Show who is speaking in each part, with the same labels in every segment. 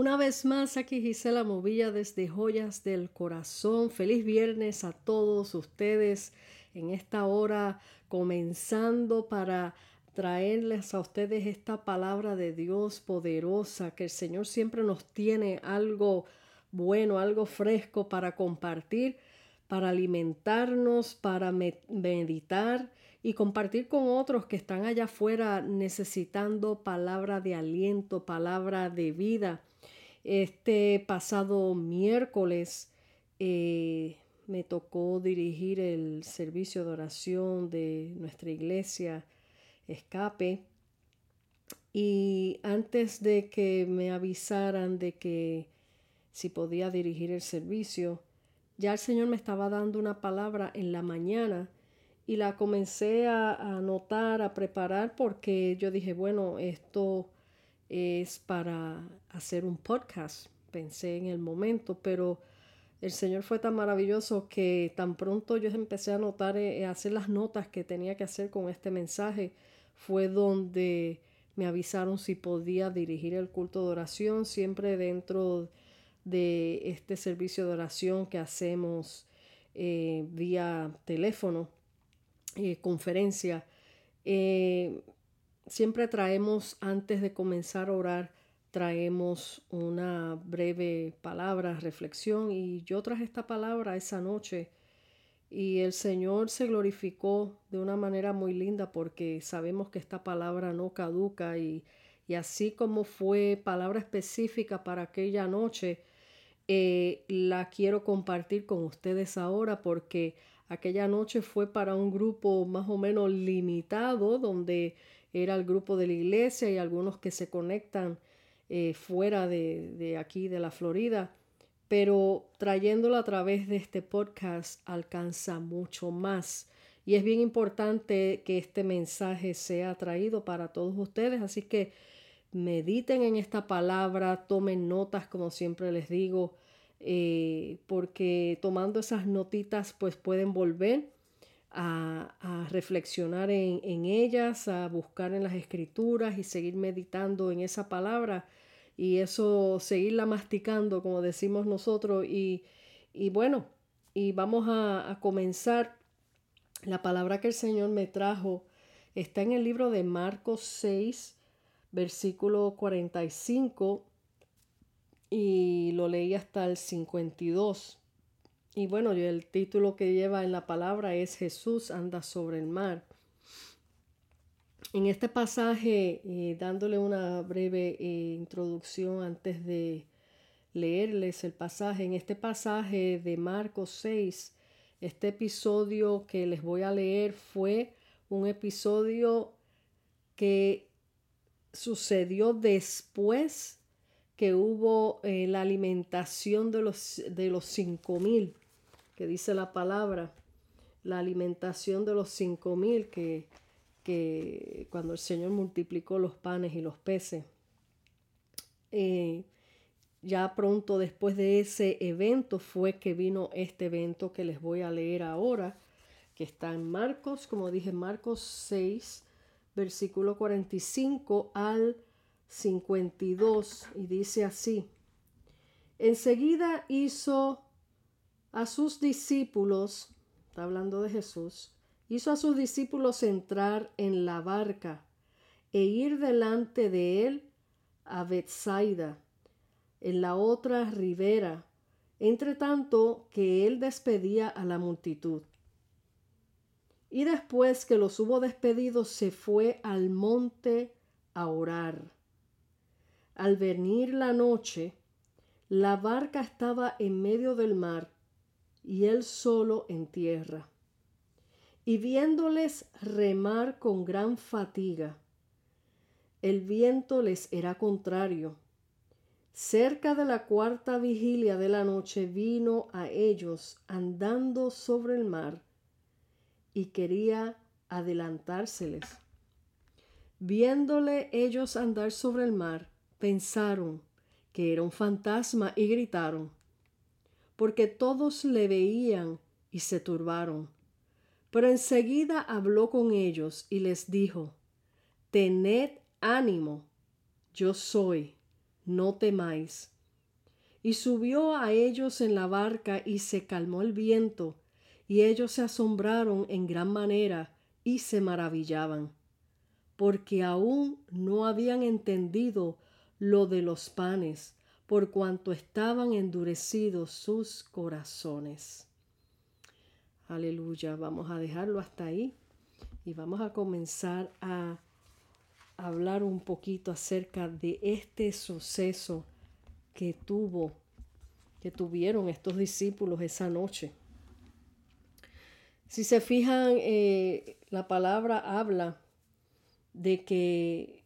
Speaker 1: Una vez más, aquí Gisela Movilla desde Joyas del Corazón. Feliz viernes a todos ustedes en esta hora, comenzando para traerles a ustedes esta palabra de Dios poderosa, que el Señor siempre nos tiene algo bueno, algo fresco para compartir, para alimentarnos, para meditar y compartir con otros que están allá afuera necesitando palabra de aliento, palabra de vida. Este pasado miércoles eh, me tocó dirigir el servicio de oración de nuestra iglesia Escape. Y antes de que me avisaran de que si podía dirigir el servicio, ya el Señor me estaba dando una palabra en la mañana y la comencé a, anotar, a preparar porque yo dije, bueno, esto es para hacer un podcast, pensé en el momento, pero el Señor fue tan maravilloso que tan pronto yo empecé a notar, eh, a hacer las notas que tenía que hacer con este mensaje, fue donde me avisaron si podía dirigir el culto de oración, siempre dentro de este servicio de oración que hacemos eh, vía teléfono, eh, conferencia. Siempre traemos, antes de comenzar a orar, traemos una breve palabra, reflexión, y yo traje esta palabra esa noche y el Señor se glorificó de una manera muy linda porque sabemos que esta palabra no caduca y, y así como fue palabra específica para aquella noche, eh, la quiero compartir con ustedes ahora porque aquella noche fue para un grupo más o menos limitado donde era el grupo de la iglesia y algunos que se conectan eh, fuera de, aquí, de la Florida, pero trayéndolo a través de este podcast alcanza mucho más. Y es bien importante que este mensaje sea traído para todos ustedes, así que mediten en esta palabra, tomen notas, como siempre les digo, eh, porque tomando esas notitas pues pueden volver a, reflexionar en, ellas, a buscar en las escrituras y seguir meditando en esa palabra y eso seguirla masticando, como decimos nosotros. Y, bueno, y vamos a, a comenzar. La palabra que el Señor me trajo está en el libro de Marcos 6, versículo 45 y lo leí hasta el 52. Y bueno, el título que lleva en la palabra es Jesús anda sobre el mar. En este pasaje, eh, dándole una breve eh, introducción antes de leerles el pasaje, en este pasaje de Marcos 6, este episodio que les voy a leer fue un episodio que sucedió después que hubo eh, la alimentación de los, de los cinco mil que dice la palabra, la alimentación de los cinco mil, que, que cuando el Señor multiplicó los panes y los peces. Eh, ya pronto después de ese evento fue que vino este evento que les voy a leer ahora, que está en Marcos, como dije, Marcos 6, versículo 45 al 52, y dice así, enseguida hizo a sus discípulos, está hablando de Jesús, hizo a sus discípulos entrar en la barca e ir delante de él a Bethsaida, en la otra ribera, entre tanto que él despedía a la multitud. Y después que los hubo despedido, se fue al monte a orar. Al venir la noche, la barca estaba en medio del mar y él solo en tierra. Y viéndoles remar con gran fatiga, el viento les era contrario. Cerca de la cuarta vigilia de la noche vino a ellos andando sobre el mar y quería adelantárseles. Viéndole ellos andar sobre el mar, pensaron que era un fantasma y gritaron porque todos le veían y se turbaron. Pero enseguida habló con ellos y les dijo, Tened ánimo, yo soy, no temáis. Y subió a ellos en la barca y se calmó el viento, y ellos se asombraron en gran manera y se maravillaban, porque aún no habían entendido lo de los panes, por cuanto estaban endurecidos sus corazones. Aleluya, vamos a dejarlo hasta ahí y vamos a comenzar a hablar un poquito acerca de este suceso que tuvo, que tuvieron estos discípulos esa noche. Si se fijan, eh, la palabra habla de que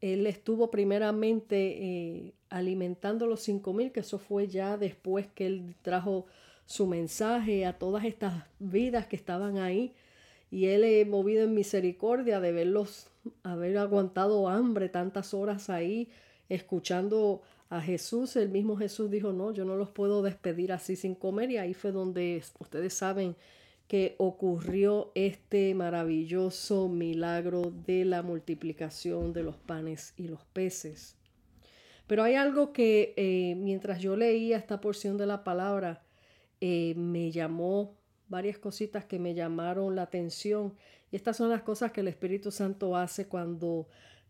Speaker 1: él estuvo primeramente eh, alimentando los cinco mil, que eso fue ya después que él trajo su mensaje a todas estas vidas que estaban ahí. Y él he movido en misericordia de verlos haber aguantado hambre tantas horas ahí, escuchando a Jesús. El mismo Jesús dijo, no, yo no los puedo despedir así sin comer. Y ahí fue donde ustedes saben que ocurrió este maravilloso milagro de la multiplicación de los panes y los peces. Pero hay algo que eh, mientras yo leía esta porción de la palabra, eh, me llamó varias cositas que me llamaron la atención. Y estas son las cosas que el Espíritu Santo hace cuando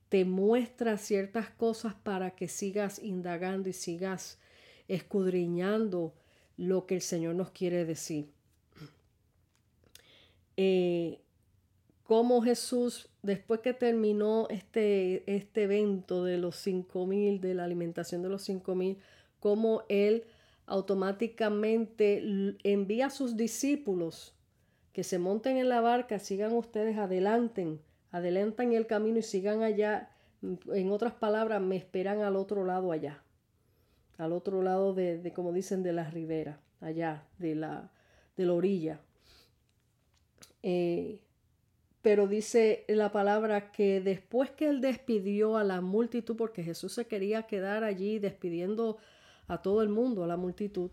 Speaker 1: te muestra ciertas cosas para que sigas indagando y sigas escudriñando lo que el Señor nos quiere decir. Eh, cómo Jesús, después que terminó este, este evento de los cinco mil, de la alimentación de los cinco mil, cómo Él automáticamente envía a sus discípulos que se monten en la barca, sigan ustedes, adelanten, adelantan el camino y sigan allá. En otras palabras, me esperan al otro lado allá, al otro lado de, de como dicen, de la ribera, allá, de la, de la orilla. Eh, pero dice la palabra que después que él despidió a la multitud, porque Jesús se quería quedar allí despidiendo a todo el mundo, a la multitud,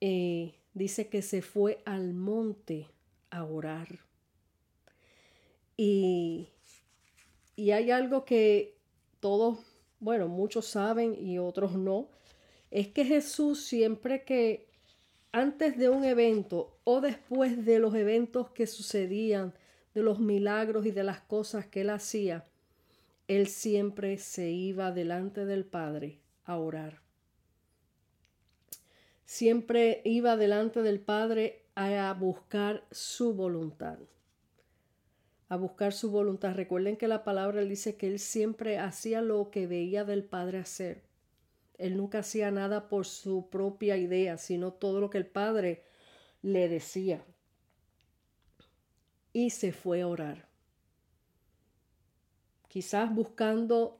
Speaker 1: eh, dice que se fue al monte a orar. Y, y hay algo que todos, bueno, muchos saben y otros no, es que Jesús siempre que antes de un evento o después de los eventos que sucedían, de los milagros y de las cosas que él hacía, él siempre se iba delante del Padre a orar. Siempre iba delante del Padre a buscar su voluntad. A buscar su voluntad. Recuerden que la palabra dice que él siempre hacía lo que veía del Padre hacer. Él nunca hacía nada por su propia idea, sino todo lo que el Padre le decía. Y se fue a orar. Quizás buscando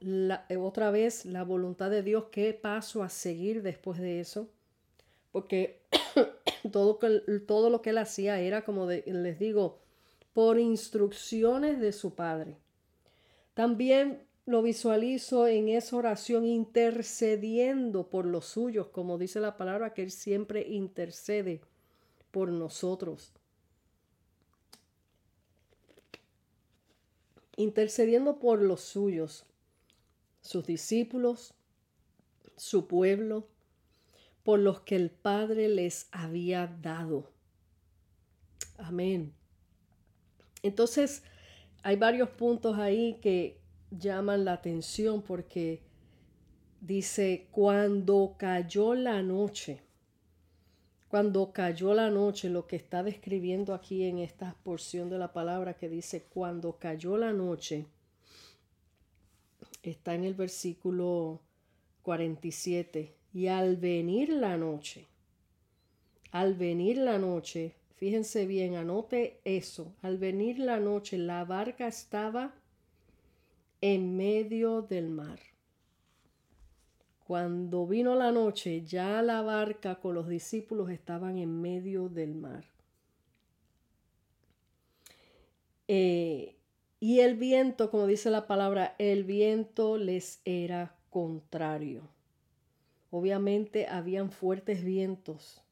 Speaker 1: eh, otra vez la voluntad de Dios, qué paso a seguir después de eso. Porque todo, todo lo que él hacía era, como les digo, por instrucciones de su Padre. También lo visualizo en esa oración intercediendo por los suyos, como dice la palabra, que Él siempre intercede por nosotros. Intercediendo por los suyos, sus discípulos, su pueblo, por los que el Padre les había dado. Amén. Entonces, hay varios puntos ahí que, llaman la atención porque dice, cuando cayó la noche, cuando cayó la noche, lo que está describiendo aquí en esta porción de la palabra que dice, cuando cayó la noche, está en el versículo 47, y al venir la noche, al venir la noche, fíjense bien, anote eso, al venir la noche, la barca estaba en medio del mar. Cuando vino la noche, ya la barca con los discípulos estaban en medio del mar. Eh, y el viento, como dice la palabra, el viento les era contrario. Obviamente habían fuertes vientos.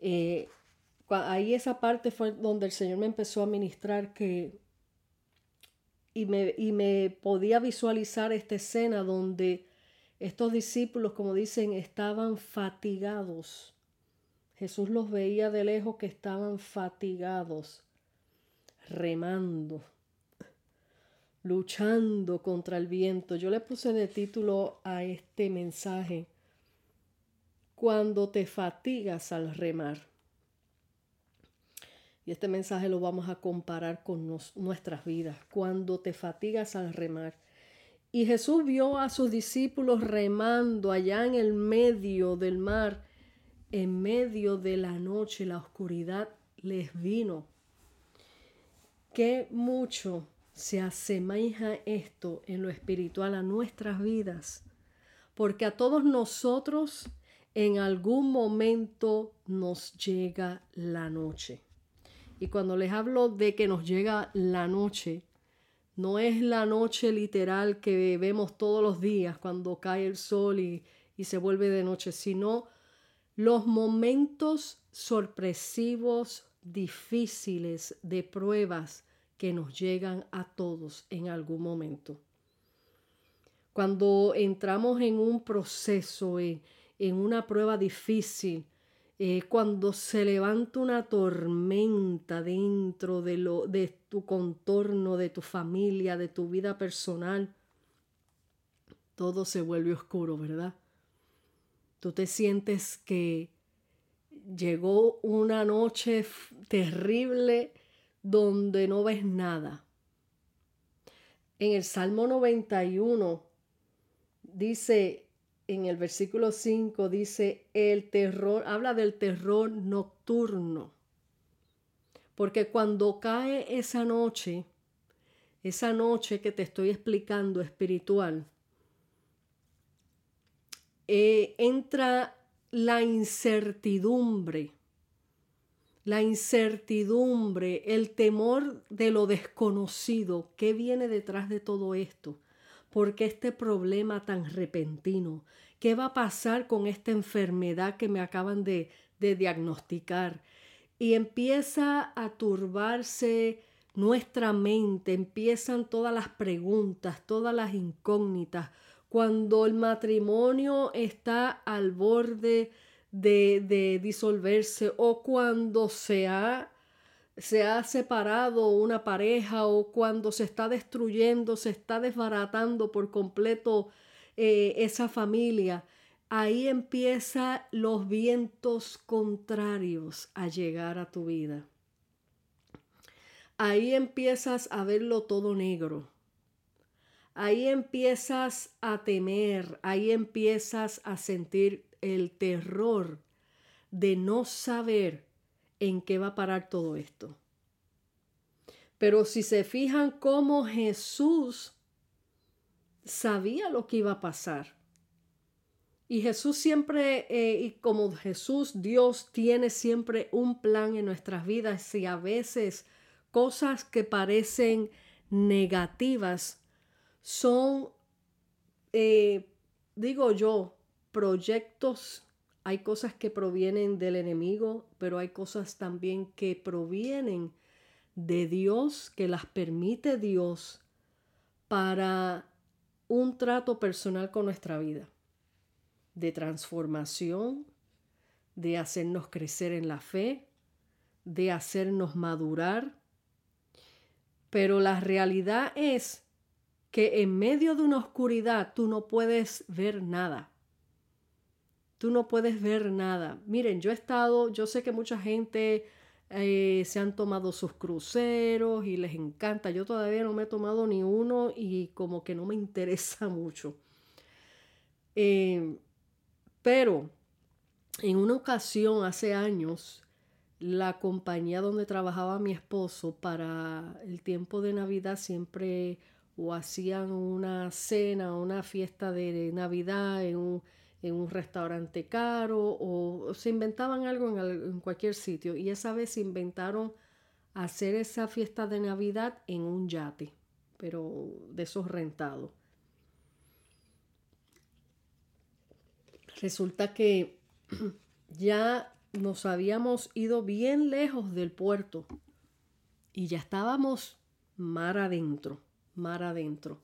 Speaker 1: Eh, ahí esa parte fue donde el Señor me empezó a ministrar que y, me, y me podía visualizar esta escena donde estos discípulos, como dicen, estaban fatigados. Jesús los veía de lejos que estaban fatigados, remando, luchando contra el viento. Yo le puse de título a este mensaje, cuando te fatigas al remar. Y este mensaje lo vamos a comparar con nuestras vidas, cuando te fatigas al remar. Y Jesús vio a sus discípulos remando allá en el medio del mar, en medio de la noche, la oscuridad les vino. Qué mucho se asemeja esto en lo espiritual a nuestras vidas, porque a todos nosotros en algún momento nos llega la noche. Y cuando les hablo de que nos llega la noche, no es la noche literal que vemos todos los días cuando cae el sol y, se vuelve de noche, sino los momentos sorpresivos, difíciles, de pruebas que nos llegan a todos en algún momento. Cuando entramos en un proceso, en, en una prueba difícil, eh, cuando se levanta una tormenta dentro de, lo, de tu contorno, de tu familia, de tu vida personal, todo se vuelve oscuro, ¿verdad? Tú te sientes que llegó una noche terrible donde no ves nada. En el Salmo 91 dice, en el versículo 5 dice, el terror, habla del terror nocturno. Porque cuando cae esa noche, esa noche que te estoy explicando espiritual, eh, entra la incertidumbre, la incertidumbre, el temor de lo desconocido. ¿Qué viene detrás de todo esto? ¿Por qué este problema tan repentino? ¿Qué va a pasar con esta enfermedad que me acaban de, diagnosticar? Y empieza a turbarse nuestra mente, empiezan todas las preguntas, todas las incógnitas. Cuando el matrimonio está al borde de, de disolverse o cuando se ha se ha separado una pareja o cuando se está destruyendo, se está desbaratando por completo eh, esa familia, ahí empiezan los vientos contrarios a llegar a tu vida. Ahí empiezas a verlo todo negro. Ahí empiezas a temer, ahí empiezas a sentir el terror de no saber en qué va a parar todo esto. Pero si se fijan cómo Jesús sabía lo que iba a pasar. Y Jesús siempre, eh, y como Jesús, Dios tiene siempre un plan en nuestras vidas y a veces cosas que parecen negativas son, eh, digo yo, proyectos hay cosas que provienen del enemigo, pero hay cosas también que provienen de Dios, que las permite Dios para un trato personal con nuestra vida, de transformación, de hacernos crecer en la fe, de hacernos madurar. Pero la realidad es que en medio de una oscuridad tú no puedes ver nada tú no puedes ver nada. Miren, yo he estado, yo sé que mucha gente eh, se han tomado sus cruceros y les encanta. Yo todavía no me he tomado ni uno y como que no me interesa mucho. Eh, pero en una ocasión, hace años, la compañía donde trabajaba mi esposo para el tiempo de Navidad siempre o hacían una cena, una fiesta de Navidad en un en un restaurante caro o, se inventaban algo en, cualquier sitio. Y esa vez se inventaron hacer esa fiesta de Navidad en un yate, pero de esos rentados. Resulta que ya nos habíamos ido bien lejos del puerto y ya estábamos mar adentro, mar adentro.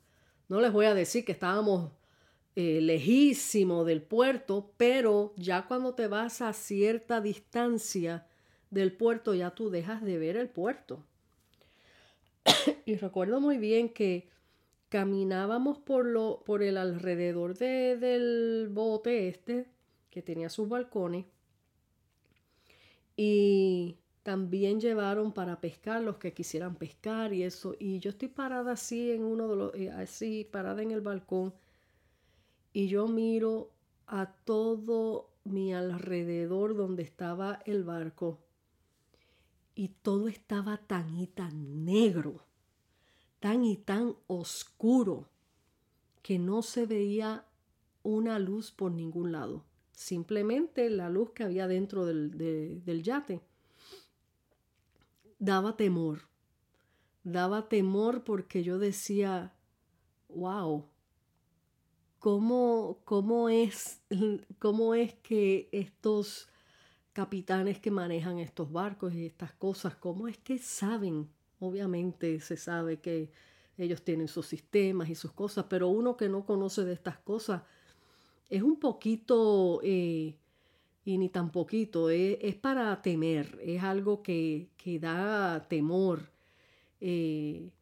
Speaker 1: No les voy a decir que estábamos eh, lejísimo del puerto, pero ya cuando te vas a cierta distancia del puerto, ya tú dejas de ver el puerto. y recuerdo muy bien que caminábamos por, lo, por el alrededor de, del bote este, que tenía sus balcones, y también llevaron para pescar los que quisieran pescar y eso. Y yo estoy parada así en uno de los, eh, así parada en el balcón y yo miro a todo mi alrededor donde estaba el barco y todo estaba tan y tan negro, tan y tan oscuro, que no se veía una luz por ningún lado, simplemente la luz que había dentro del, del yate. Daba temor, daba temor porque yo decía, wow, cómo, cómo, es, cómo es que estos capitanes que manejan estos barcos y estas cosas, cómo es que saben, obviamente se sabe que ellos tienen sus sistemas y sus cosas, pero uno que no conoce de estas cosas es un poquito, eh, y ni tan poquito, es, para temer, es algo que, que da temor. Eh,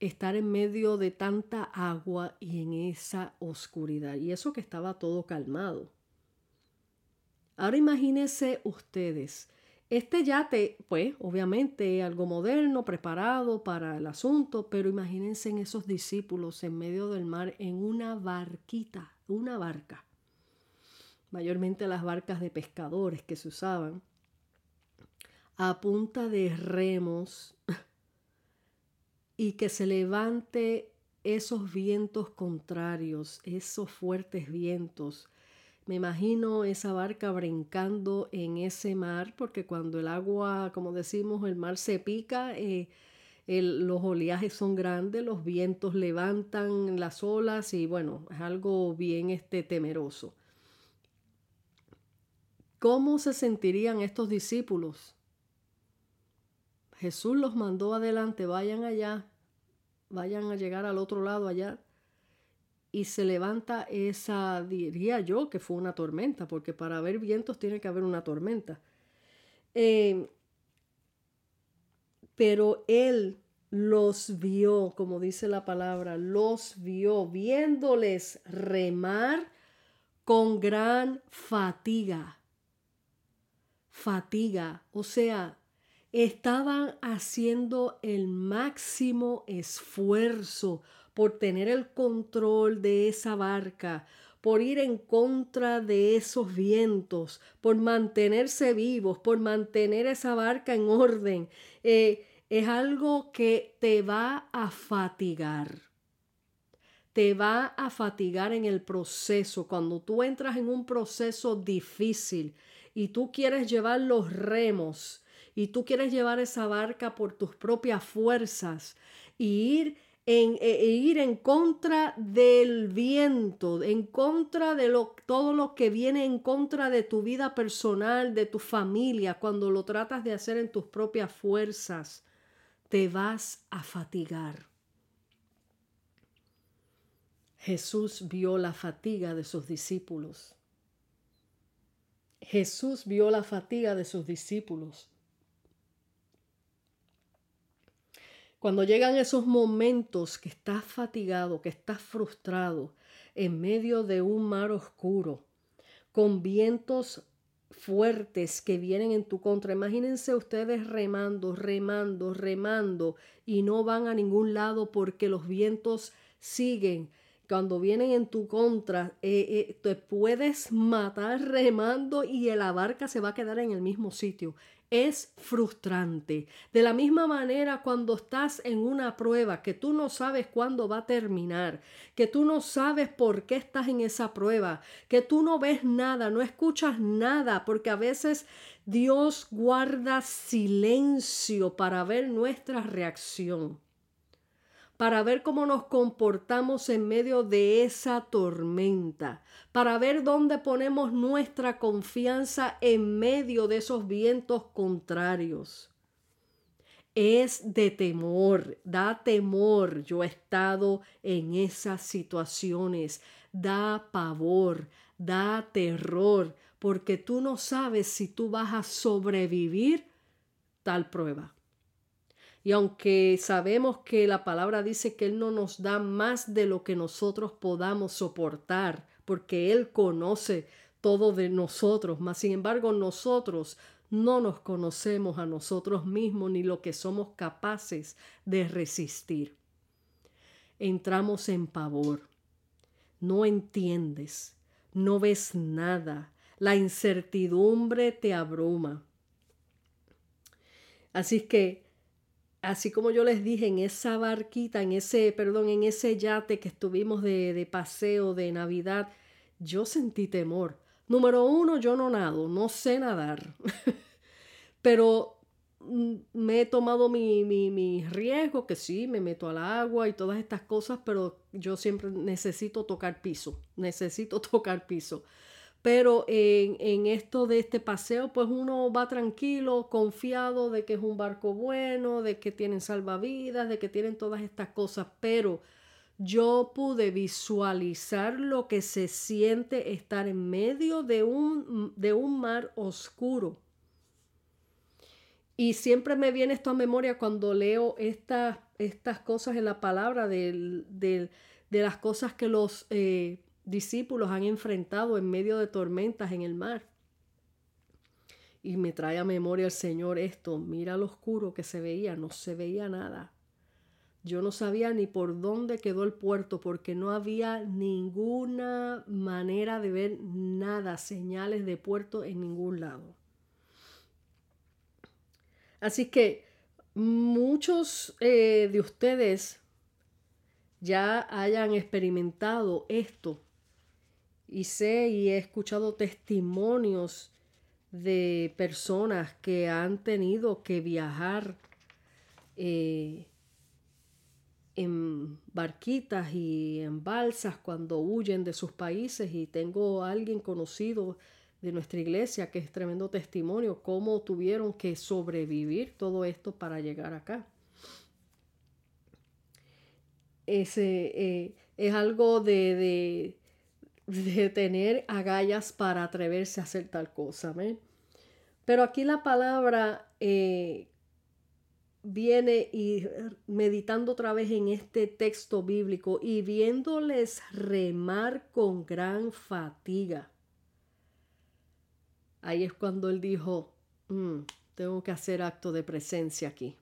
Speaker 1: estar en medio de tanta agua y en esa oscuridad. Y eso que estaba todo calmado. Ahora imagínense ustedes, este yate, pues obviamente algo moderno, preparado para el asunto, pero imagínense en esos discípulos en medio del mar en una barquita, una barca. Mayormente las barcas de pescadores que se usaban a punta de remos y que se levante esos vientos contrarios, esos fuertes vientos. Me imagino esa barca brincando en ese mar, porque cuando el agua, como decimos, el mar se pica, eh, los oleajes son grandes, los vientos levantan las olas y bueno, es algo bien este, temeroso. ¿Cómo se sentirían estos discípulos? Jesús los mandó adelante, vayan allá, vayan a llegar al otro lado allá. Y se levanta esa, diría yo que fue una tormenta, porque para haber vientos tiene que haber una tormenta. Eh, pero él los vio, como dice la palabra, los vio, viéndoles remar con gran fatiga. Fatiga, o sea, estaban haciendo el máximo esfuerzo por tener el control de esa barca, por ir en contra de esos vientos, por mantenerse vivos, por mantener esa barca en orden. Eh, es algo que te va a fatigar. Te va a fatigar en el proceso. Cuando tú entras en un proceso difícil y tú quieres llevar los remos, y tú quieres llevar esa barca por tus propias fuerzas y ir en, e, e ir en contra del viento, en contra de lo, todo lo que viene en contra de tu vida personal, de tu familia, cuando lo tratas de hacer en tus propias fuerzas, te vas a fatigar. Jesús vio la fatiga de sus discípulos. Jesús vio la fatiga de sus discípulos. Cuando llegan esos momentos que estás fatigado, que estás frustrado, en medio de un mar oscuro, con vientos fuertes que vienen en tu contra. Imagínense ustedes remando, remando, remando y no van a ningún lado porque los vientos siguen. Cuando vienen en tu contra, eh, eh, te puedes matar remando y la barca se va a quedar en el mismo sitio es frustrante. De la misma manera cuando estás en una prueba que tú no sabes cuándo va a terminar, que tú no sabes por qué estás en esa prueba, que tú no ves nada, no escuchas nada, porque a veces Dios guarda silencio para ver nuestra reacción para ver cómo nos comportamos en medio de esa tormenta, para ver dónde ponemos nuestra confianza en medio de esos vientos contrarios. es de temor, da temor. Yo he estado en esas situaciones, da pavor, da terror, porque tú no sabes si tú vas a sobrevivir tal prueba. Y aunque sabemos que la palabra dice que Él no nos da más de lo que nosotros podamos soportar, porque Él conoce todo de nosotros, mas sin embargo nosotros no nos conocemos a nosotros mismos ni lo que somos capaces de resistir. Entramos en pavor. No entiendes, no ves nada, la incertidumbre te abruma. Así que así como yo les dije, en esa barquita, en ese, perdón, en ese yate que estuvimos de, de paseo de Navidad, yo sentí temor. Número uno, yo no nado, no sé nadar. Pero mm, me he tomado mi, mi, mi, riesgo, que sí, me meto al agua y todas estas cosas, pero yo siempre necesito tocar piso, necesito tocar piso. Pero en, esto de este paseo, pues uno va tranquilo, confiado de que es un barco bueno, de que tienen salvavidas, de que tienen todas estas cosas. Pero yo pude visualizar lo que se siente estar en medio de un, de un mar oscuro. Y siempre me viene esto a memoria cuando leo estas, estas cosas en la palabra de, de, las cosas que los eh, discípulos han enfrentado en medio de tormentas en el mar. Y me trae a memoria el Señor esto, mira lo oscuro que se veía, no se veía nada. Yo no sabía ni por dónde quedó el puerto porque no había ninguna manera de ver nada, señales de puerto en ningún lado. Así que muchos eh, de ustedes ya hayan experimentado esto y sé y he escuchado testimonios de personas que han tenido que viajar eh, en barquitas y en balsas cuando huyen de sus países y tengo a alguien conocido de nuestra iglesia que es tremendo testimonio cómo tuvieron que sobrevivir todo esto para llegar acá. Ese, eh, es algo de de tener agallas para atreverse a hacer tal cosa. Pero aquí la palabra eh, viene y meditando otra vez en este texto bíblico y viéndoles remar con gran fatiga. Ahí es cuando él dijo, mm, tengo que hacer acto de presencia aquí.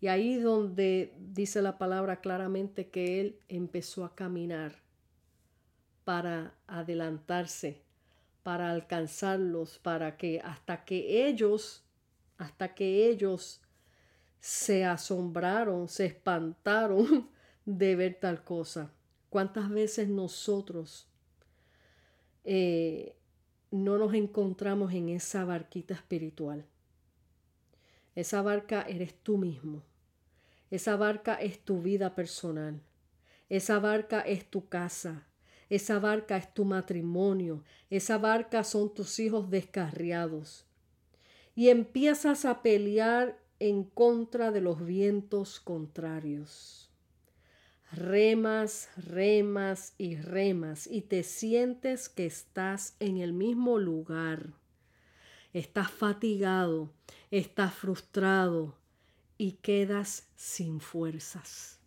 Speaker 1: Y ahí donde dice la palabra claramente que él empezó a caminar para adelantarse, para alcanzarlos, para que hasta que ellos, hasta que ellos se asombraron, se espantaron de ver tal cosa. ¿Cuántas veces nosotros eh, no nos encontramos en esa barquita espiritual? Esa barca eres tú mismo. Esa barca es tu vida personal. Esa barca es tu casa. Esa barca es tu matrimonio. Esa barca son tus hijos descarriados. Y empiezas a pelear en contra de los vientos contrarios. Remas, remas y remas y te sientes que estás en el mismo lugar. Estás fatigado, estás frustrado y quedas sin fuerzas.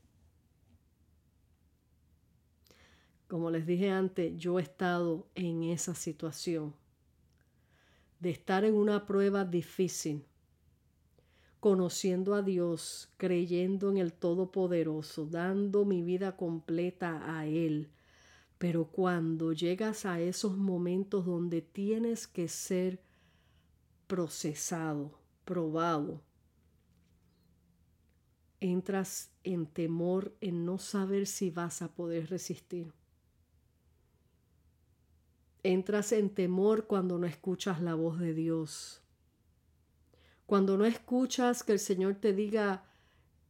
Speaker 1: Como les dije antes, yo he estado en esa situación de estar en una prueba difícil, conociendo a Dios, creyendo en el Todopoderoso, dando mi vida completa a Él. Pero cuando llegas a esos momentos donde tienes que ser procesado, probado, entras en temor en no saber si vas a poder resistir. Entras en temor cuando no escuchas la voz de Dios. Cuando no escuchas que el Señor te diga,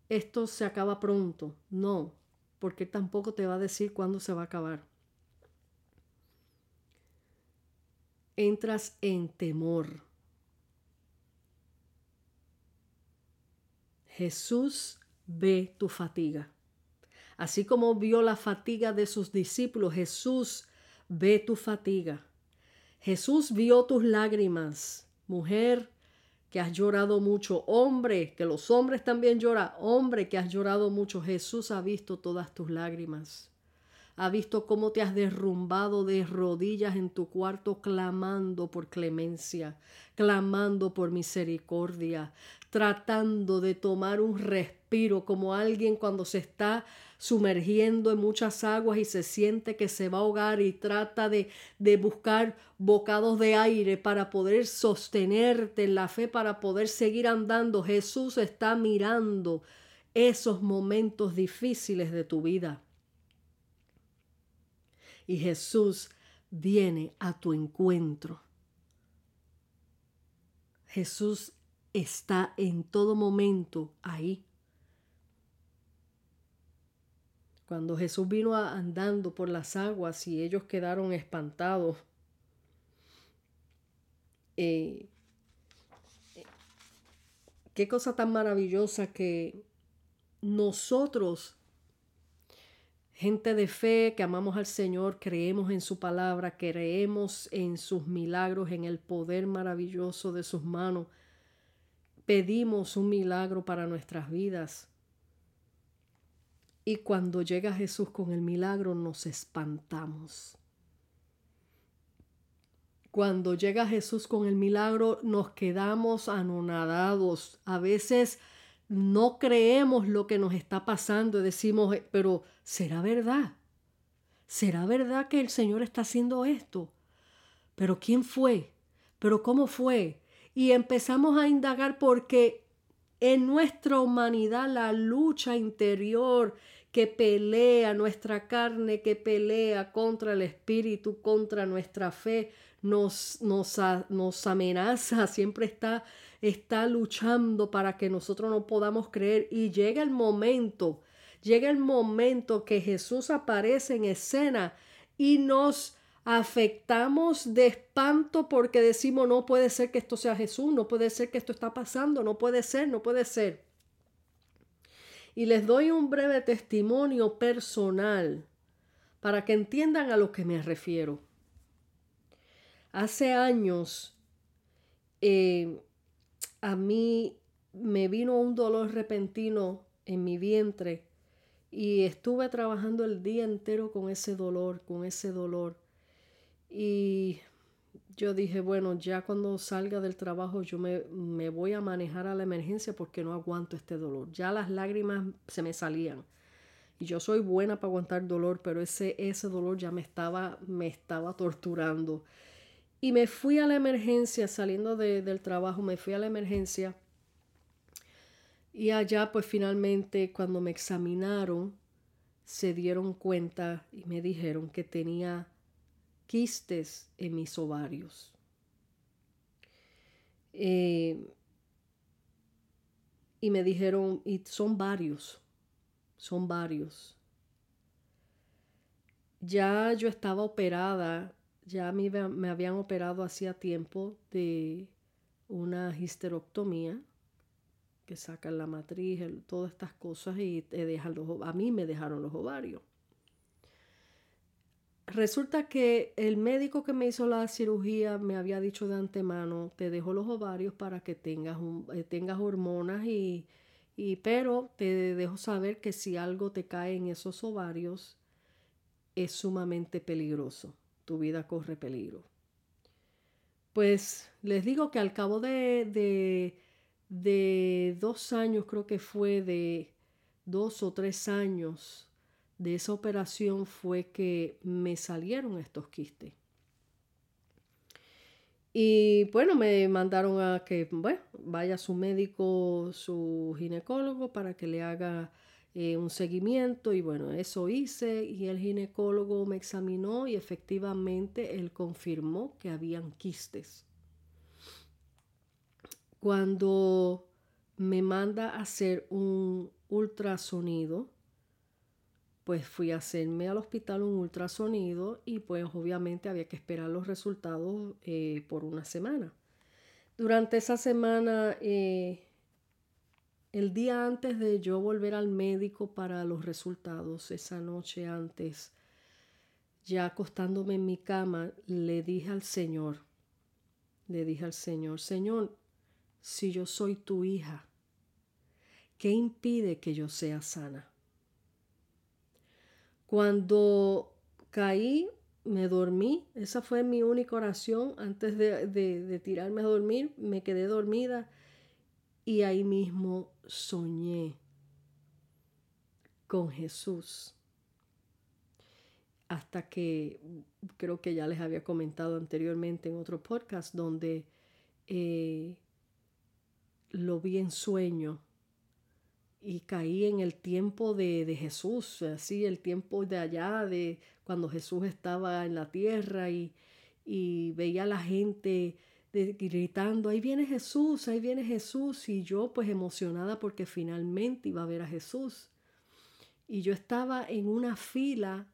Speaker 1: esto se acaba pronto. No, porque tampoco te va a decir cuándo se va a acabar. Entras en temor. Jesús ve tu fatiga. Así como vio la fatiga de sus discípulos, Jesús ve tu fatiga. Jesús vio tus lágrimas. Mujer, que has llorado mucho. Hombre, que los hombres también lloran. Hombre, que has llorado mucho. Jesús ha visto todas tus lágrimas. Ha visto cómo te has derrumbado de rodillas en tu cuarto clamando por clemencia, clamando por misericordia, tratando de tomar un respiro como alguien cuando se está sumergiendo en muchas aguas y se siente que se va a ahogar y trata de, de buscar bocados de aire para poder sostenerte en la fe, para poder seguir andando. Jesús está mirando esos momentos difíciles de tu vida. Y Jesús viene a tu encuentro. Jesús está en todo momento ahí. Cuando Jesús vino andando por las aguas y ellos quedaron espantados, eh, qué cosa tan maravillosa que nosotros, gente de fe que amamos al Señor, creemos en su palabra, creemos en sus milagros, en el poder maravilloso de sus manos, pedimos un milagro para nuestras vidas y cuando llega Jesús con el milagro nos espantamos. Cuando llega Jesús con el milagro nos quedamos anonadados. A veces no creemos lo que nos está pasando y decimos, eh, pero ¿será verdad? ¿Será verdad que el Señor está haciendo esto? ¿Pero quién fue? ¿Pero cómo fue? Y empezamos a indagar porque en nuestra humanidad la lucha interior que pelea nuestra carne, que pelea contra el espíritu, contra nuestra fe, nos, nos, nos amenaza, siempre está, está luchando para que nosotros no podamos creer. Y llega el momento, llega el momento que Jesús aparece en escena y nos afectamos de espanto porque decimos no puede ser que esto sea Jesús, no puede ser que esto está pasando, no puede ser, no puede ser. Y les doy un breve testimonio personal para que entiendan a lo que me refiero. Hace años eh, a mí me vino un dolor repentino en mi vientre y estuve trabajando el día entero con ese dolor, con ese dolor. Y yo dije, bueno, ya cuando salga del trabajo yo me, me, voy a manejar a la emergencia porque no aguanto este dolor. Ya las lágrimas se me salían. Y yo soy buena para aguantar dolor, pero ese, ese dolor ya me estaba, me estaba torturando. Y me fui a la emergencia, saliendo del trabajo, me fui a la emergencia. Y allá pues finalmente cuando me examinaron, se dieron cuenta y me dijeron que tenía quistes en mis ovarios. Eh, y me dijeron, y son varios, son varios. Ya yo estaba operada, ya me, me habían operado hacía tiempo de una histerectomía, que sacan la matriz, todas estas cosas y te dejan los, a mí me dejaron los ovarios resulta que el médico que me hizo la cirugía me había dicho de antemano, te dejo los ovarios para que tengas, un, eh, tengas hormonas y, y, pero te dejo saber que si algo te cae en esos ovarios es sumamente peligroso, tu vida corre peligro. Pues les digo que al cabo de, de, de dos años, creo que fue de dos o tres años, de esa operación fue que me salieron estos quistes. Y bueno, me mandaron a que bueno, vaya su médico, su ginecólogo, para que le haga eh, un seguimiento. Y bueno, eso hice y el ginecólogo me examinó y efectivamente él confirmó que habían quistes. Cuando me manda a hacer un ultrasonido, pues fui a hacerme al hospital un ultrasonido y pues obviamente había que esperar los resultados eh, por una semana. Durante esa semana eh, el día antes de yo volver al médico para los resultados, esa noche antes, ya acostándome en mi cama, le dije al Señor, le dije al Señor, Señor, si yo soy tu hija, ¿qué impide que yo sea sana? Cuando caí, me dormí, esa fue mi única oración antes de, de tirarme a dormir, me quedé dormida y ahí mismo soñé con Jesús. Hasta que creo que ya les había comentado anteriormente en otro podcast donde eh, lo vi en sueño y caí en el tiempo de, de, Jesús, así el tiempo de allá, de cuando Jesús estaba en la tierra y, y veía a la gente gritando, ahí viene Jesús, ahí viene Jesús, y yo pues emocionada porque finalmente iba a ver a Jesús. Y yo estaba en una fila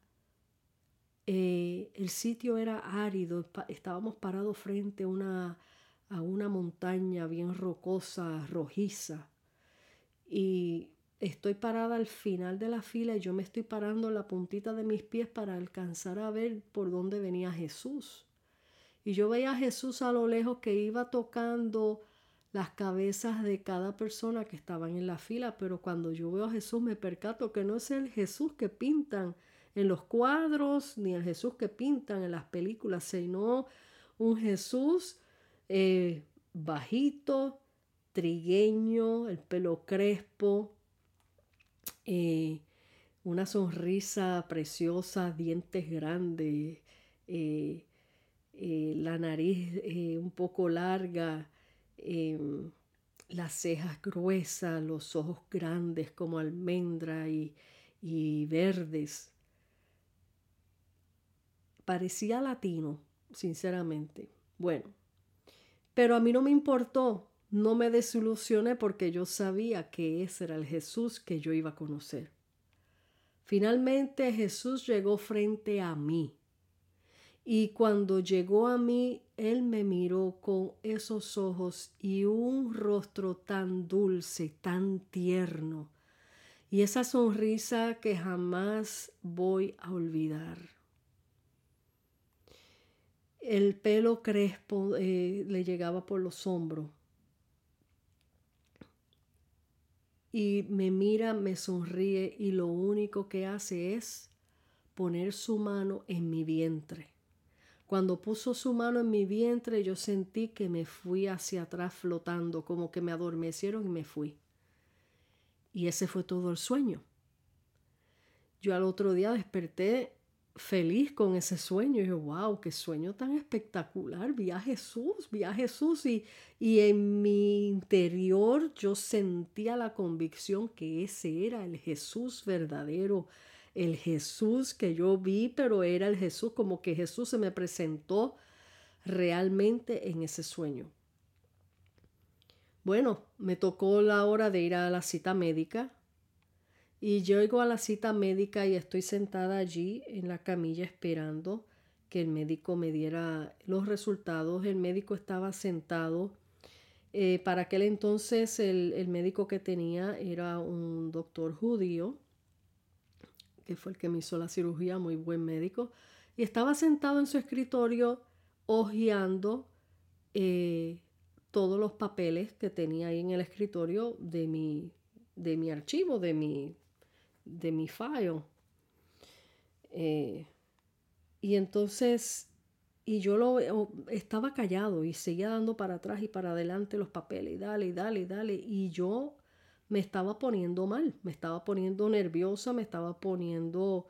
Speaker 1: eh, el sitio era árido, estábamos parados frente a una, a una montaña bien rocosa, rojiza. Y estoy parada al final de la fila y yo me estoy parando la puntita de mis pies para alcanzar a ver por dónde venía Jesús. Y yo veía Jesús a lo lejos que iba tocando las cabezas de cada persona que estaban en la fila, pero cuando yo veo a Jesús me percato que no es el Jesús que pintan en los cuadros, ni el Jesús que pintan en las películas, sino un Jesús eh, bajito, trigueño, el pelo crespo, eh, una sonrisa preciosa, dientes grandes, eh, la nariz un poco larga, em, las cejas gruesas, los ojos grandes como almendra y, y verdes parecía latino, sinceramente. Bueno, pero a mí no me importó, no me desilusioné porque yo sabía que ese era el Jesús que yo iba a conocer. Finalmente Jesús llegó frente a mí. Y cuando llegó a mí, Él me miró con esos ojos y un rostro tan dulce, tan tierno, y esa sonrisa que jamás voy a olvidar. El pelo crespo eh, le llegaba por los hombros. Y me mira, me sonríe y lo único que hace es poner su mano en mi vientre. Cuando puso su mano en mi vientre yo sentí que me fui hacia atrás flotando, como que me adormecieron y me fui. Y ese fue todo el sueño. Yo al otro día desperté feliz con ese sueño. Y yo, wow, qué sueño tan espectacular. Vi a Jesús, vi a Jesús y, y en mi interior yo sentía la convicción que ese era el Jesús verdadero, el Jesús que yo vi, pero era el Jesús como que Jesús se me presentó realmente en ese sueño. Bueno, me tocó la hora de ir a la cita médica y yo llego a la cita médica y estoy sentada allí en la camilla esperando que el médico me diera los resultados. El médico estaba sentado. Eh, para aquel entonces el, el, médico que tenía era un doctor judío, que fue el que me hizo la cirugía, muy buen médico. Y estaba sentado en su escritorio hojeando eh, todos los papeles que tenía ahí en el escritorio de mi, de mi archivo, de mi de mi fallo. Eh, y entonces, y yo lo estaba callado y seguía dando para atrás y para adelante los papeles, y dale, y dale, y dale. Y yo me estaba poniendo mal, me estaba poniendo nerviosa, me estaba poniendo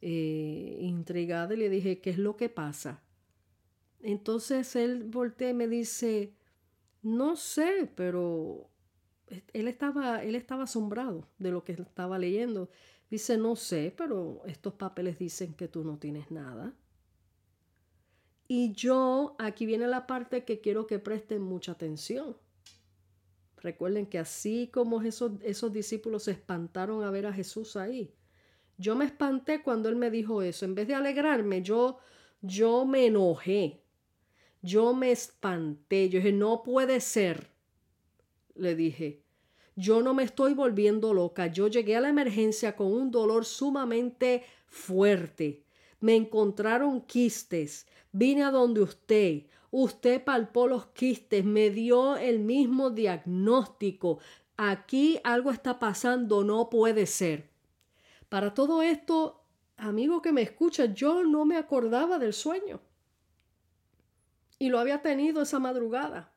Speaker 1: eh, intrigada y le dije, ¿qué es lo que pasa? Entonces él voltea y me dice, no sé, pero él estaba, él estaba asombrado de lo que estaba leyendo. Dice, no sé, pero estos papeles dicen que tú no tienes nada. Y yo, aquí viene la parte que quiero que presten mucha atención. Recuerden que así como esos, esos discípulos se espantaron a ver a Jesús ahí, yo me espanté cuando él me dijo eso. En vez de alegrarme, yo, yo me enojé. Yo me espanté. Yo dije, no puede ser. Le dije, yo no me estoy volviendo loca. Yo llegué a la emergencia con un dolor sumamente fuerte. Me encontraron quistes. Vine a donde usted. Usted palpó los quistes, me dio el mismo diagnóstico. Aquí algo está pasando, no puede ser. Para todo esto, amigo que me escucha, yo no me acordaba del sueño. Y lo había tenido esa madrugada.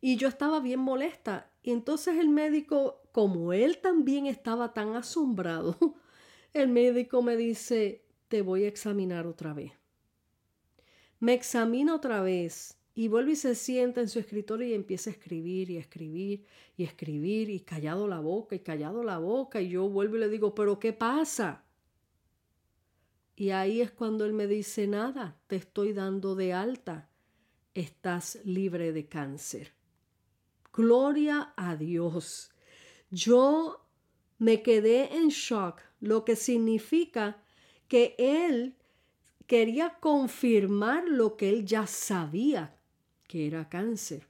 Speaker 1: Y yo estaba bien molesta. Y entonces el médico, como él también estaba tan asombrado, el médico me dice, te voy a examinar otra vez. Me examina otra vez y vuelve y se sienta en su escritorio y empieza a escribir y escribir y escribir y callado la boca y callado la boca y yo vuelvo y le digo, pero ¿qué pasa? Y ahí es cuando él me dice, nada, te estoy dando de alta, estás libre de cáncer. Gloria a Dios. Yo me quedé en shock, lo que significa que él quería confirmar lo que él ya sabía, que era cáncer.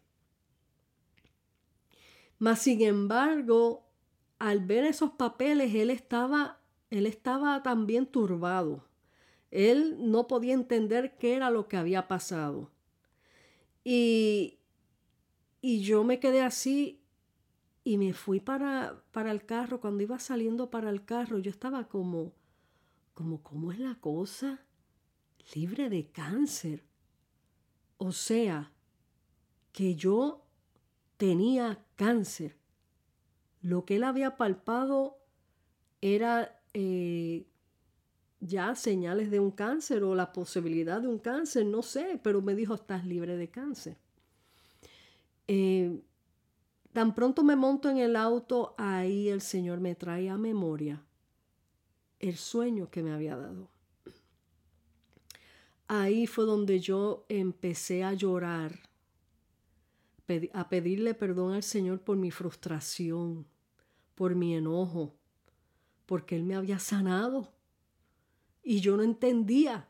Speaker 1: Mas sin embargo, al ver esos papeles, él estaba, él estaba también turbado. Él no podía entender qué era lo que había pasado. Y, y yo me quedé así y me fui para, para el carro. Cuando iba saliendo para el carro, yo estaba como, como, ¿cómo es la cosa? libre de cáncer. O sea, que yo tenía cáncer. Lo que él había palpado era eh, ya señales de un cáncer o la posibilidad de un cáncer, no sé, pero me dijo, estás libre de cáncer. Eh, tan pronto me monto en el auto, ahí el Señor me trae a memoria el sueño que me había dado ahí fue donde yo empecé a llorar, a pedirle perdón al Señor por mi frustración, por mi enojo, porque Él me había sanado y yo no entendía.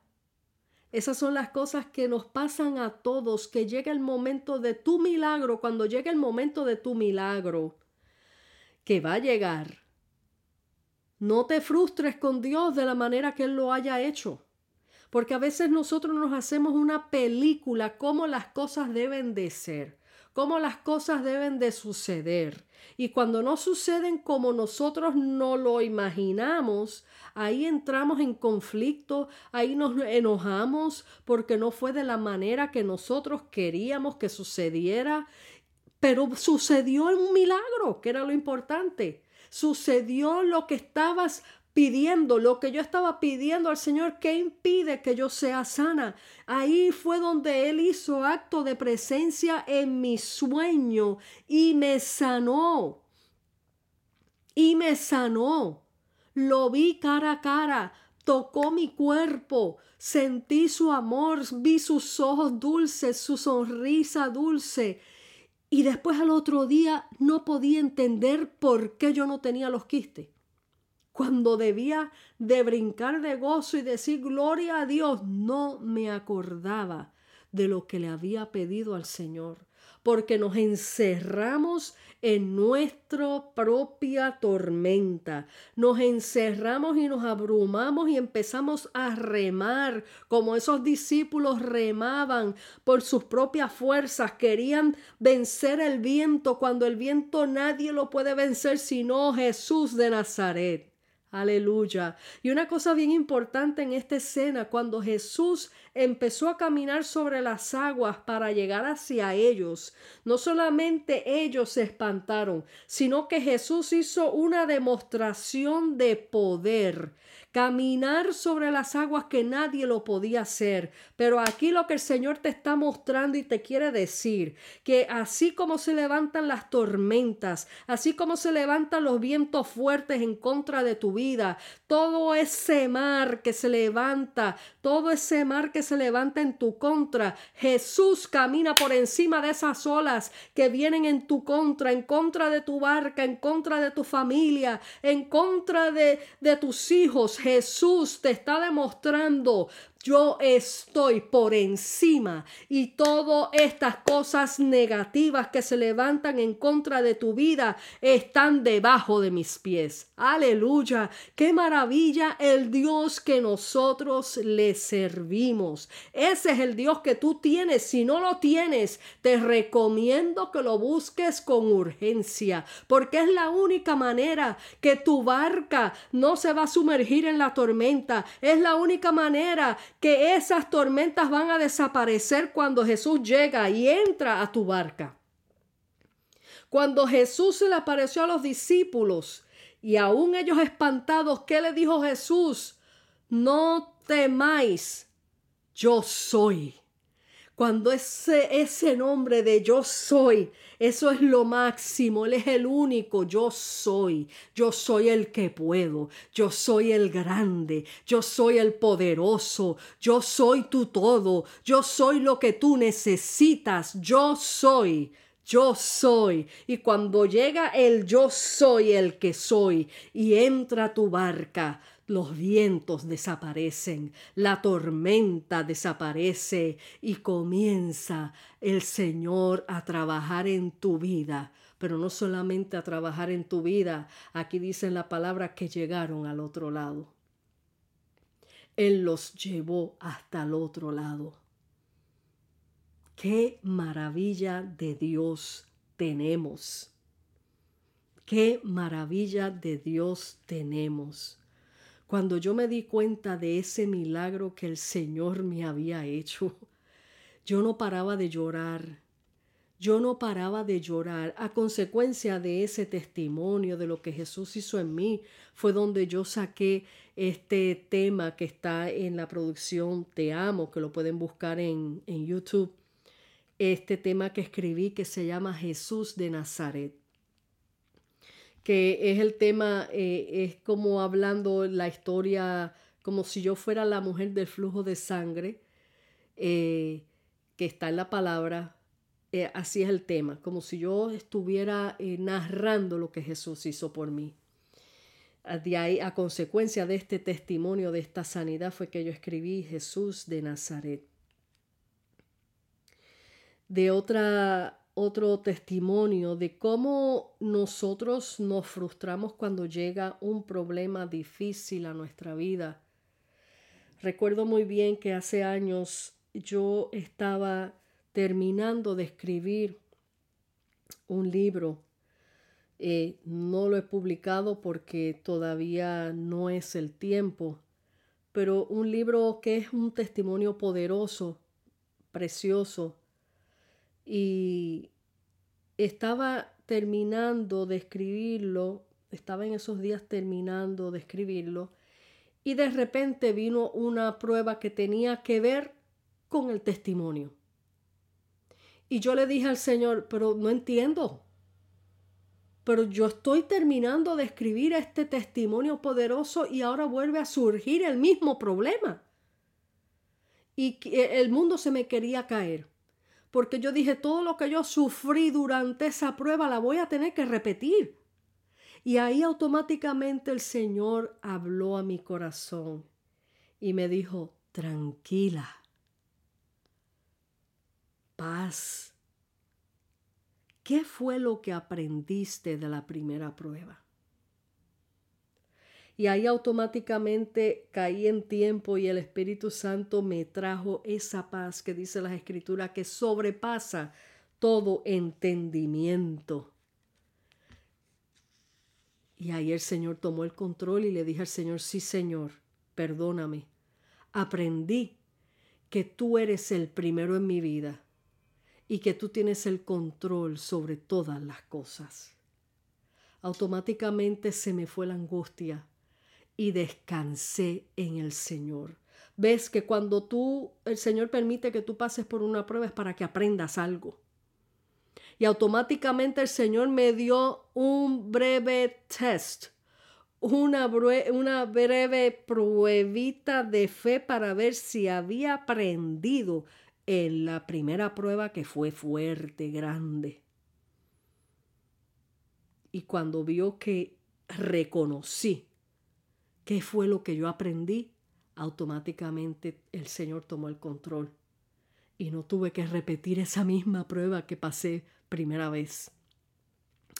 Speaker 1: Esas son las cosas que nos pasan a todos, que llega el momento de tu milagro, cuando llega el momento de tu milagro, que va a llegar. No te frustres con Dios de la manera que Él lo haya hecho. Porque a veces nosotros nos hacemos una película cómo las cosas deben de ser, cómo las cosas deben de suceder. Y cuando no suceden como nosotros no lo imaginamos, ahí entramos en conflicto, ahí nos enojamos porque no fue de la manera que nosotros queríamos que sucediera. Pero sucedió un milagro, que era lo importante. Sucedió lo que estabas pidiendo lo que yo estaba pidiendo al Señor, ¿qué impide que yo sea sana? Ahí fue donde Él hizo acto de presencia en mi sueño y me sanó. Y me sanó. Lo vi cara a cara, tocó mi cuerpo, sentí su amor, vi sus ojos dulces, su sonrisa dulce. Y después al otro día no podía entender por qué yo no tenía los quistes cuando debía de brincar de gozo y decir gloria a Dios, no me acordaba de lo que le había pedido al Señor, porque nos encerramos en nuestra propia tormenta, nos encerramos y nos abrumamos y empezamos a remar como esos discípulos remaban por sus propias fuerzas, querían vencer el viento cuando el viento nadie lo puede vencer sino Jesús de Nazaret. Aleluya. Y una cosa bien importante en esta escena, cuando Jesús empezó a caminar sobre las aguas para llegar hacia ellos, no solamente ellos se espantaron, sino que Jesús hizo una demostración de poder caminar sobre las aguas que nadie lo podía hacer. Pero aquí lo que el Señor te está mostrando y te quiere decir, que así como se levantan las tormentas, así como se levantan los vientos fuertes en contra de tu vida, todo ese mar que se levanta, todo ese mar que se levanta en tu contra, Jesús camina por encima de esas olas que vienen en tu contra, en contra de tu barca, en contra de tu familia, en contra de, de tus hijos. Jesús te está demostrando yo estoy por encima y todas estas cosas negativas que se levantan en contra de tu vida están debajo de mis pies. Aleluya. Qué maravilla el Dios que nosotros le servimos. Ese es el Dios que tú tienes. Si no lo tienes, te recomiendo que lo busques con urgencia, porque es la única manera que tu barca no se va a sumergir en la tormenta. Es la única manera que esas tormentas van a desaparecer cuando Jesús llega y entra a tu barca. Cuando Jesús se le apareció a los discípulos y aún ellos espantados, ¿qué le dijo Jesús? No temáis, yo soy. Cuando ese, ese nombre de yo soy, eso es lo máximo, Él es el único, yo soy, yo soy el que puedo, yo soy el grande, yo soy el poderoso, yo soy tu todo, yo soy lo que tú necesitas, yo soy yo soy. Y cuando llega el yo soy el que soy y entra tu barca, los vientos desaparecen, la tormenta desaparece y comienza el Señor a trabajar en tu vida. Pero no solamente a trabajar en tu vida, aquí dicen la palabra que llegaron al otro lado. Él los llevó hasta el otro lado. Qué maravilla de Dios tenemos. Qué maravilla de Dios tenemos. Cuando yo me di cuenta de ese milagro que el Señor me había hecho, yo no paraba de llorar. Yo no paraba de llorar. A consecuencia de ese testimonio de lo que Jesús hizo en mí, fue donde yo saqué este tema que está en la producción Te Amo, que lo pueden buscar en, en YouTube. Este tema que escribí que se llama Jesús de Nazaret que es el tema, eh, es como hablando la historia, como si yo fuera la mujer del flujo de sangre, eh, que está en la palabra, eh, así es el tema, como si yo estuviera narrando lo que Jesús hizo por mí. De ahí, a consecuencia de este testimonio, de esta sanidad, fue que yo escribí Jesús de Nazaret. De otra otro testimonio de cómo nosotros nos frustramos cuando llega un problema difícil a nuestra vida. Recuerdo muy bien que hace años yo estaba terminando de escribir un libro. Eh, no lo he publicado porque todavía no es el tiempo, pero un libro que es un testimonio poderoso, precioso, y estaba terminando de escribirlo, estaba en esos días terminando de escribirlo, y de repente vino una prueba que tenía que ver con el testimonio. Y yo le dije al Señor, pero no entiendo. Pero yo estoy terminando de escribir este testimonio poderoso y ahora vuelve a surgir el mismo problema. Y el mundo se me quería caer porque yo dije, todo lo que yo sufrí durante esa prueba la voy a tener que repetir. Y ahí automáticamente el Señor habló a mi corazón y me dijo, tranquila, paz. ¿Qué fue lo que aprendiste de la primera prueba? Y ahí automáticamente caí en tiempo y el Espíritu Santo me trajo esa paz que dice las escrituras que sobrepasa todo entendimiento. Y ahí el Señor tomó el control y le dije al Señor, sí Señor, perdóname. Aprendí que tú eres el primero en mi vida y que tú tienes el control sobre todas las cosas. Automáticamente se me fue la angustia, y descansé en el Señor. Ves que cuando tú, el Señor permite que tú pases por una prueba es para que aprendas algo. Y automáticamente el Señor me dio un breve test, una, una breve pruebita de fe para ver si había aprendido en la primera prueba que fue fuerte, grande. Y cuando vio que reconocí ¿Qué fue lo que yo aprendí? automáticamente el Señor tomó el control y no tuve que repetir esa misma prueba que pasé primera vez.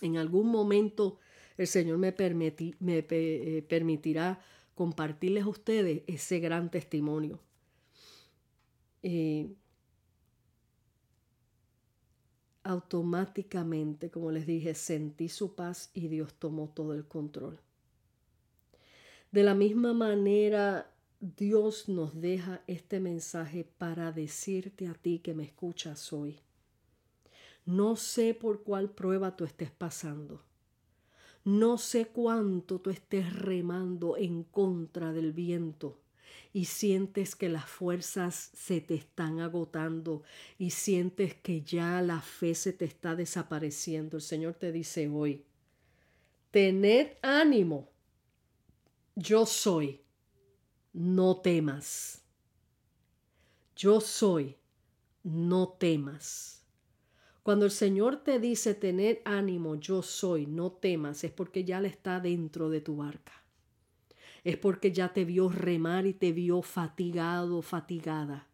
Speaker 1: En algún momento el Señor me, eh, permitirá compartirles a ustedes ese gran testimonio. Automáticamente, como les dije, sentí su paz y Dios tomó todo el control. De la misma manera, Dios nos deja este mensaje para decirte a ti que me escuchas hoy. No sé por cuál prueba tú estés pasando. No sé cuánto tú estés remando en contra del viento y sientes que las fuerzas se te están agotando y sientes que ya la fe se te está desapareciendo. El Señor te dice hoy, tened ánimo, yo soy, no temas. Yo soy, no temas. Cuando el Señor te dice tener ánimo, yo soy, no temas, es porque ya le está dentro de tu barca. Es porque ya te vio remar y te vio fatigado, fatigada.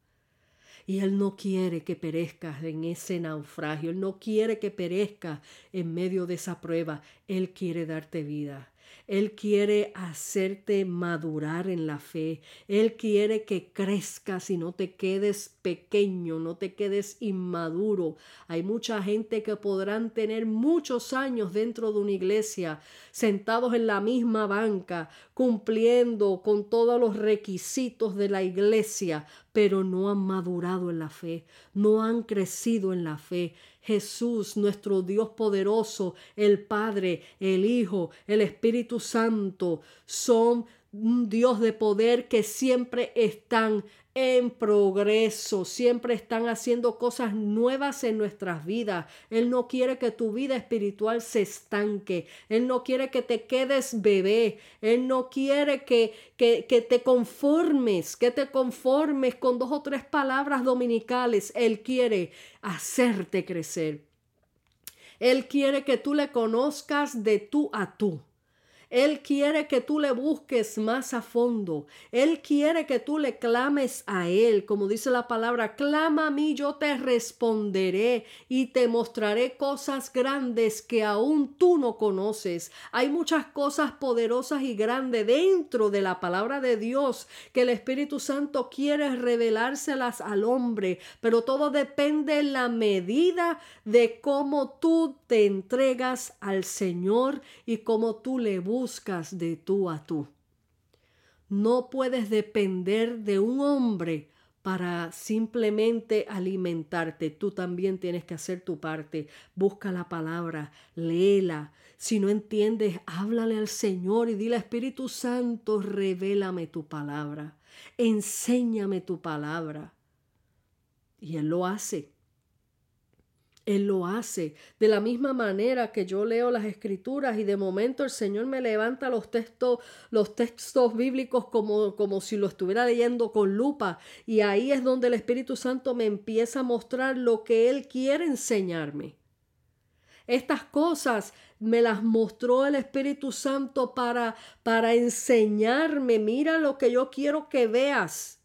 Speaker 1: Y Él no quiere que perezcas en ese naufragio. Él no quiere que perezcas en medio de esa prueba. Él quiere darte vida. Él quiere hacerte madurar en la fe. Él quiere que crezcas y no te quedes pequeño, no te quedes inmaduro. Hay mucha gente que podrán tener muchos años dentro de una iglesia, sentados en la misma banca, cumpliendo con todos los requisitos de la iglesia, pero no han madurado en la fe, no han crecido en la fe. Jesús, nuestro Dios poderoso, el Padre, el Hijo, el Espíritu Santo, son un Dios de poder que siempre están en progreso, siempre están haciendo cosas nuevas en nuestras vidas. Él no quiere que tu vida espiritual se estanque. Él no quiere que te quedes bebé. Él no quiere que, que, que te conformes, que te conformes con dos o tres palabras dominicales. Él quiere hacerte crecer. Él quiere que tú le conozcas de tú a tú. Él quiere que tú le busques más a fondo. Él quiere que tú le clames a Él. Como dice la palabra, clama a mí, yo te responderé y te mostraré cosas grandes que aún tú no conoces. Hay muchas cosas poderosas y grandes dentro de la palabra de Dios que el Espíritu Santo quiere revelárselas al hombre, pero todo depende en la medida de cómo tú te entregas al Señor y cómo tú le buscas buscas de tú a tú. No puedes depender de un hombre para simplemente alimentarte. Tú también tienes que hacer tu parte. Busca la palabra, léela. Si no entiendes, háblale al Señor y dile Espíritu Santo, revélame tu palabra. Enséñame tu palabra. Y Él lo hace. Él lo hace. De la misma manera que yo leo las escrituras y de momento el Señor me levanta los textos, los textos bíblicos como, como si lo estuviera leyendo con lupa. Y ahí es donde el Espíritu Santo me empieza a mostrar lo que Él quiere enseñarme. Estas cosas me las mostró el Espíritu Santo para, para enseñarme. Mira lo que yo quiero que veas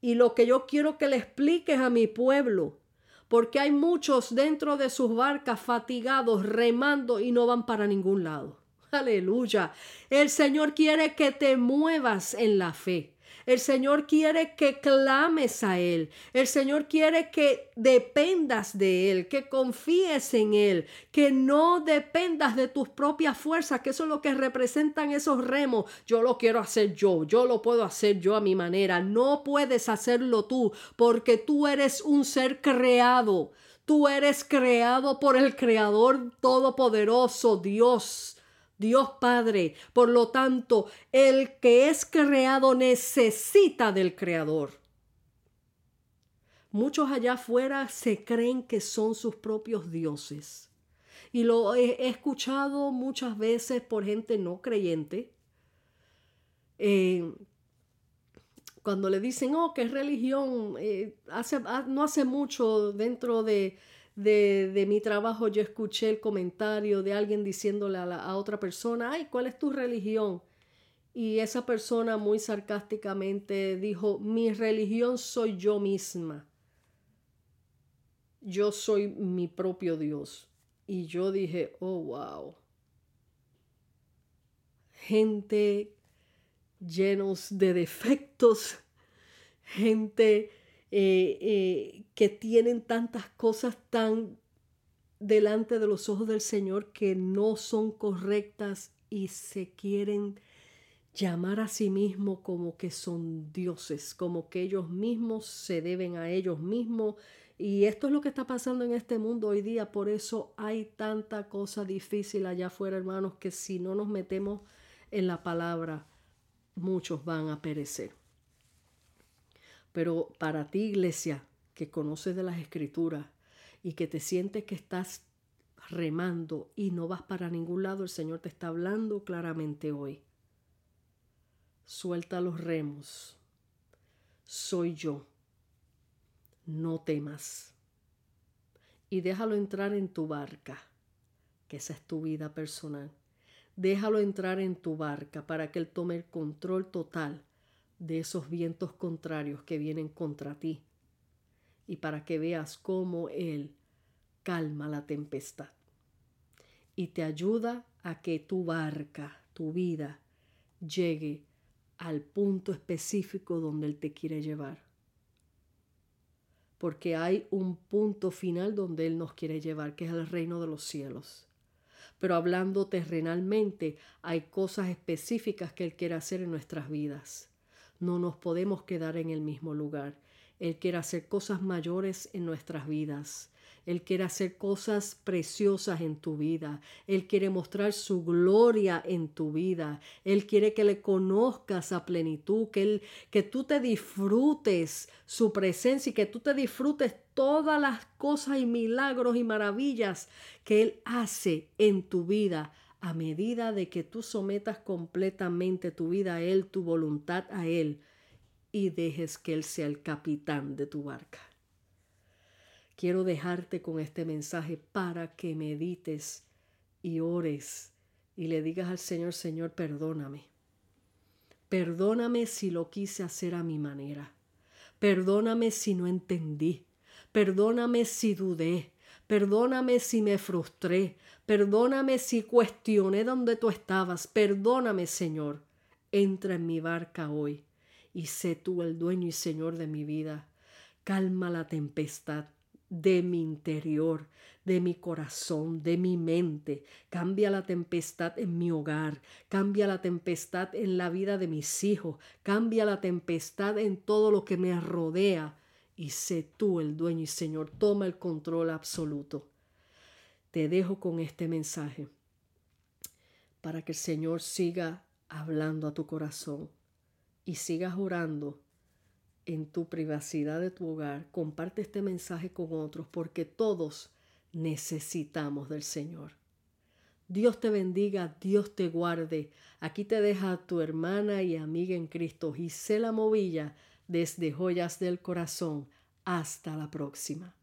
Speaker 1: y lo que yo quiero que le expliques a mi pueblo porque hay muchos dentro de sus barcas fatigados, remando y no van para ningún lado. Aleluya. El Señor quiere que te muevas en la fe. El Señor quiere que clames a Él. El Señor quiere que dependas de Él, que confíes en Él, que no dependas de tus propias fuerzas, que eso es lo que representan esos remos. Yo lo quiero hacer yo, yo lo puedo hacer yo a mi manera. No puedes hacerlo tú, porque tú eres un ser creado. Tú eres creado por el Creador Todopoderoso, Dios. Dios Padre. Por lo tanto, el que es creado necesita del Creador. Muchos allá afuera se creen que son sus propios dioses. Y lo he, escuchado muchas veces por gente no creyente. Eh, cuando le dicen, oh, ¿qué religión? Eh, hace, no hace mucho dentro de, de, mi trabajo yo escuché el comentario de alguien diciéndole a, otra persona, ay, ¿cuál es tu religión? y esa persona muy sarcásticamente dijo, mi religión soy yo misma. Yo soy mi propio Dios. Y yo dije, oh, wow. Gente llenos de defectos, gente eh, eh, que tienen tantas cosas tan delante de los ojos del Señor que no son correctas y se quieren llamar a sí mismos como que son dioses, como que ellos mismos se deben a ellos mismos. Y esto es lo que está pasando en este mundo hoy día. Por eso hay tanta cosa difícil allá afuera, hermanos, que si no nos metemos en la palabra, muchos van a perecer. Pero para ti, iglesia, que conoces de las escrituras y que te sientes que estás remando y no vas para ningún lado, el Señor te está hablando claramente hoy. Suelta los remos. Soy yo. No temas. Y déjalo entrar en tu barca, que esa es tu vida personal. Déjalo entrar en tu barca para que Él tome el control total de esos vientos contrarios que vienen contra ti y para que veas cómo Él calma la tempestad y te ayuda a que tu barca, tu vida, llegue al punto específico donde Él te quiere llevar. Porque hay un punto final donde Él nos quiere llevar, que es el reino de los cielos. Pero hablando terrenalmente, hay cosas específicas que Él quiere hacer en nuestras vidas. No nos podemos quedar en el mismo lugar. Él quiere hacer cosas mayores en nuestras vidas. Él quiere hacer cosas preciosas en tu vida. Él quiere mostrar su gloria en tu vida. Él quiere que le conozcas a plenitud, que, que tú te disfrutes su presencia y que tú te disfrutes todas las cosas y milagros y maravillas que Él hace en tu vida a medida de que tú sometas completamente tu vida a Él, tu voluntad a Él y dejes que Él sea el capitán de tu barca. Quiero dejarte con este mensaje para que medites y ores y le digas al Señor, Señor, perdóname. Perdóname si lo quise hacer a mi manera. Perdóname si no entendí. Perdóname si dudé. Perdóname si me frustré. Perdóname si cuestioné donde tú estabas. Perdóname, Señor. Entra en mi barca hoy y sé tú el dueño y Señor de mi vida. Calma la tempestad de mi interior, de mi corazón, de mi mente. Cambia la tempestad en mi hogar, cambia la tempestad en la vida de mis hijos, cambia la tempestad en todo lo que me rodea. Y sé tú el dueño y Señor, toma el control absoluto. Te dejo con este mensaje para que el Señor siga hablando a tu corazón y sigas orando en tu privacidad de tu hogar, comparte este mensaje con otros porque todos necesitamos del Señor. Dios te bendiga, Dios te guarde. Aquí te deja tu hermana y amiga en Cristo, Gisela Movilla, desde Joyas del Corazón. Hasta la próxima.